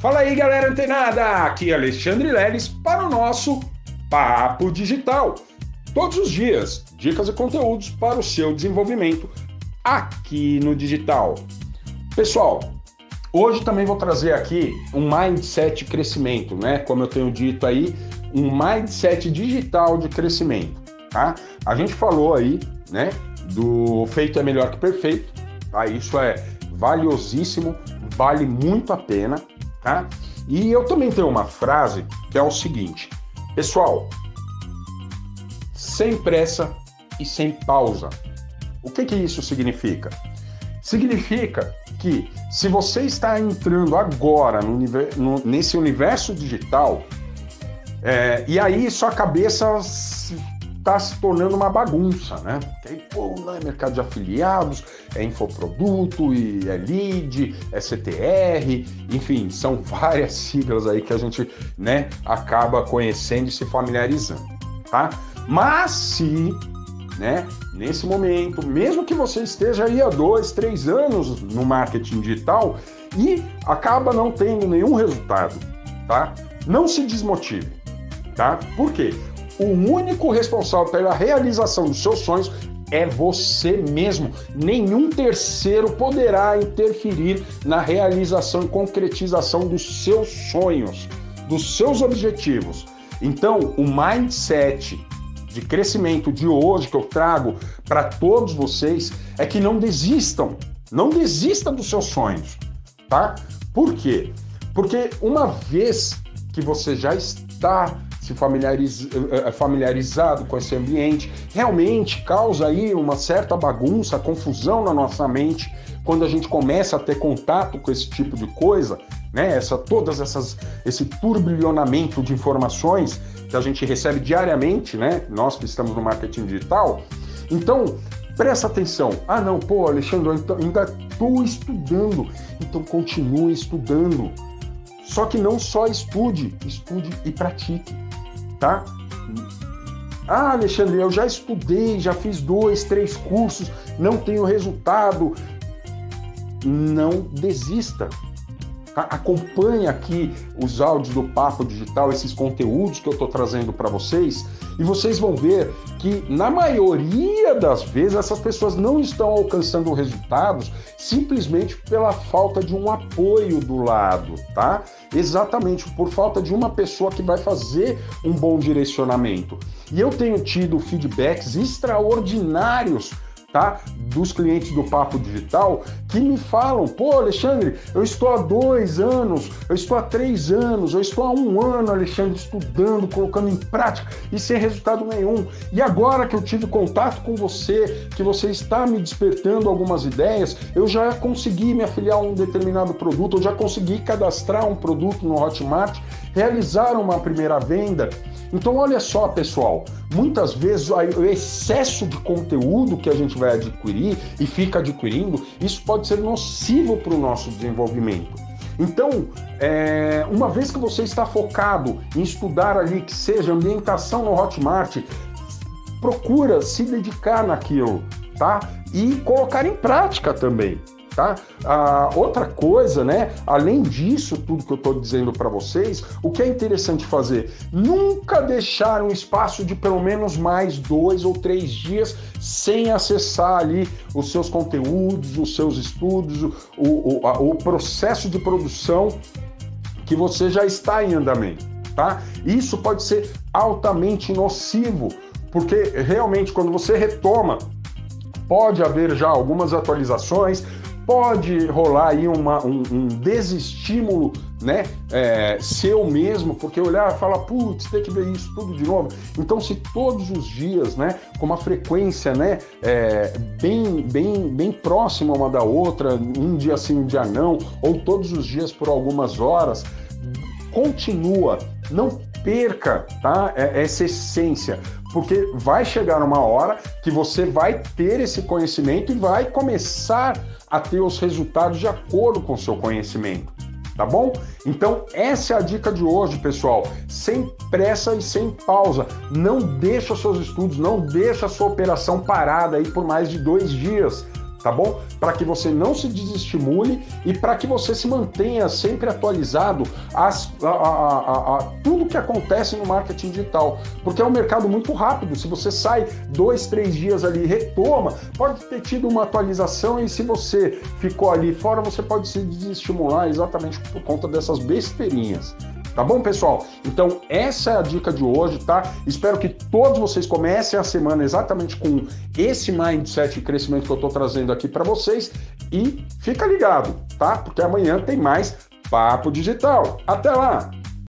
Fala aí, galera antenada! Aqui é Alexandre Leles para o nosso Papo Digital. Todos os dias, dicas e conteúdos para o seu desenvolvimento aqui no digital. Pessoal, hoje também vou trazer aqui um mindset crescimento, né? Como eu tenho dito aí, um mindset digital de crescimento, tá? A gente falou aí, né, do feito é melhor que perfeito, tá? Isso é valiosíssimo, vale muito a pena, tá? E eu também tenho uma frase que é o seguinte: pessoal, sem pressa e sem pausa. O que que isso significa? Significa que se você está entrando agora no, no, nesse universo digital, é, e aí sua cabeça está se tornando uma bagunça, né? Que aí, pô, não é mercado de afiliados, é infoproduto, e é lead, é CTR, enfim, são várias siglas aí que a gente, né, acaba conhecendo e se familiarizando, tá? Mas se, né, nesse momento, mesmo que você esteja aí há dois, três anos no marketing digital e acaba não tendo nenhum resultado, tá? Não se desmotive, tá? Por quê? O único responsável pela realização dos seus sonhos é você mesmo. Nenhum terceiro poderá interferir na realização e concretização dos seus sonhos, dos seus objetivos. Então, o mindset de crescimento de hoje que eu trago para todos vocês é que não desistam, não desistam dos seus sonhos, tá? Por quê? Porque uma vez que você já está se familiariz, eh, eh, familiarizado com esse ambiente, realmente causa aí uma certa bagunça, confusão na nossa mente quando a gente começa a ter contato com esse tipo de coisa, né? Essa, todas essas, esse turbilhonamento de informações que a gente recebe diariamente, né? Nós que estamos no marketing digital. Então, presta atenção. Ah, não, pô, Alexandre, então, ainda estou estudando. Então, continue estudando. Só que não só estude, estude e pratique tá? Ah, Alexandre, eu já estudei, já fiz dois, três cursos, não tenho resultado. Não desista. Acompanhe aqui os áudios do Papo Digital, esses conteúdos que eu estou trazendo para vocês, e vocês vão ver que, na maioria das vezes, essas pessoas não estão alcançando resultados simplesmente pela falta de um apoio do lado, tá? Exatamente por falta de uma pessoa que vai fazer um bom direcionamento. E eu tenho tido feedbacks extraordinários tá? Dos clientes do Papo Digital que me falam, pô, Alexandre, eu estou há dois anos, eu estou há três anos, eu estou há um ano, Alexandre, estudando, colocando em prática e sem resultado nenhum. E agora que eu tive contato com você, que você está me despertando algumas ideias, eu já consegui me afiliar a um determinado produto, eu já consegui cadastrar um produto no Hotmart, realizar uma primeira venda então, olha só, pessoal, muitas vezes o excesso de conteúdo que a gente vai adquirir e fica adquirindo, isso pode ser nocivo para o nosso desenvolvimento. Então, é, uma vez que você está focado em estudar ali, que seja ambientação no Hotmart, procura se dedicar naquilo, tá? E colocar em prática também tá? Ah, outra coisa, né? Além disso, tudo que eu estou dizendo para vocês, o que é interessante fazer? Nunca deixar um espaço de pelo menos mais dois ou três dias sem acessar ali os seus conteúdos, os seus estudos, o, o, a, o processo de produção que você já está em andamento, tá? Isso pode ser altamente nocivo, porque realmente quando você retoma pode haver já algumas atualizações, pode rolar aí uma, um, um desestímulo né, é, seu mesmo, porque olhar e falar, putz, tem que ver isso tudo de novo. Então, se todos os dias, né, com uma frequência né, é, bem, bem, bem próxima uma da outra, um dia sim, um dia não, ou todos os dias por algumas horas, continua, não perca tá, é, essa essência, porque vai chegar uma hora que você vai ter esse conhecimento e vai começar a ter os resultados de acordo com o seu conhecimento. Tá bom? Então, essa é a dica de hoje, pessoal. Sem pressa e sem pausa. Não deixa seus estudos, não deixa a sua operação parada aí por mais de dois dias. Tá bom? Para que você não se desestimule e para que você se mantenha sempre atualizado às, a, a, a, tudo que acontece no marketing digital, porque é um mercado muito rápido. Se você sai dois, três dias ali retoma, pode ter tido uma atualização e se você ficou ali fora, você pode se desestimular exatamente por conta dessas besteirinhas. Tá bom, pessoal? Então, essa é a dica de hoje, tá? Espero que todos vocês comecem a semana exatamente com esse mindset de crescimento que eu estou trazendo aqui para vocês e fica ligado, tá? Porque amanhã tem mais Papo Digital. Até lá!